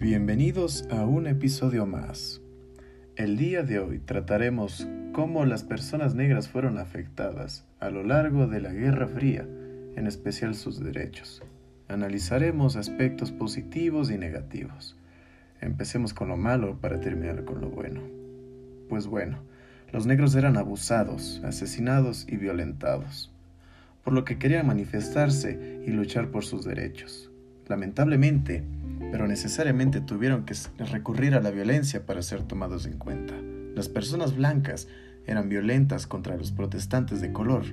Bienvenidos a un episodio más. El día de hoy trataremos cómo las personas negras fueron afectadas a lo largo de la Guerra Fría, en especial sus derechos. Analizaremos aspectos positivos y negativos. Empecemos con lo malo para terminar con lo bueno. Pues bueno, los negros eran abusados, asesinados y violentados, por lo que querían manifestarse y luchar por sus derechos. Lamentablemente, pero necesariamente tuvieron que recurrir a la violencia para ser tomados en cuenta. Las personas blancas eran violentas contra los protestantes de color.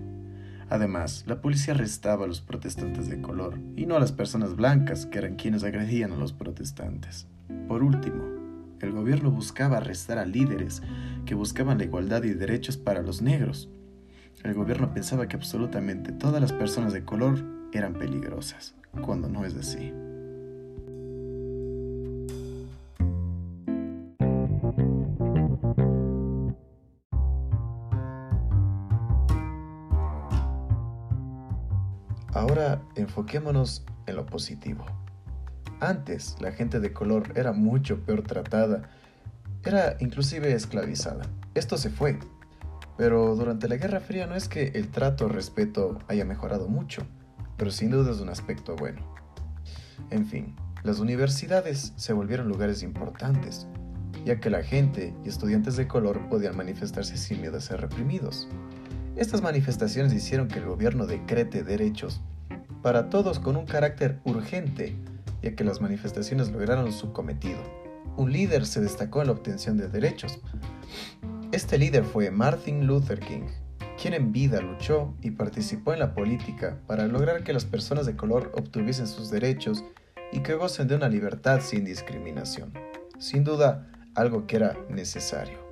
Además, la policía arrestaba a los protestantes de color y no a las personas blancas, que eran quienes agredían a los protestantes. Por último, el gobierno buscaba arrestar a líderes que buscaban la igualdad y derechos para los negros. El gobierno pensaba que absolutamente todas las personas de color eran peligrosas, cuando no es así. Ahora enfoquémonos en lo positivo. Antes la gente de color era mucho peor tratada, era inclusive esclavizada. Esto se fue. Pero durante la Guerra Fría no es que el trato o respeto haya mejorado mucho, pero sin duda es un aspecto bueno. En fin, las universidades se volvieron lugares importantes, ya que la gente y estudiantes de color podían manifestarse sin miedo a ser reprimidos. Estas manifestaciones hicieron que el gobierno decrete derechos para todos con un carácter urgente, ya que las manifestaciones lograron su cometido. Un líder se destacó en la obtención de derechos. Este líder fue Martin Luther King, quien en vida luchó y participó en la política para lograr que las personas de color obtuviesen sus derechos y que gocen de una libertad sin discriminación. Sin duda, algo que era necesario.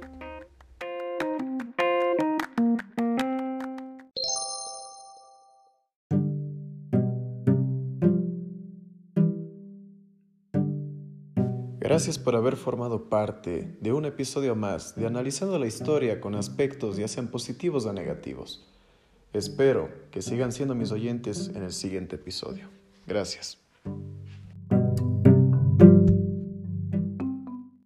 Gracias por haber formado parte de un episodio más de Analizando la Historia con aspectos ya sean positivos o negativos. Espero que sigan siendo mis oyentes en el siguiente episodio. Gracias.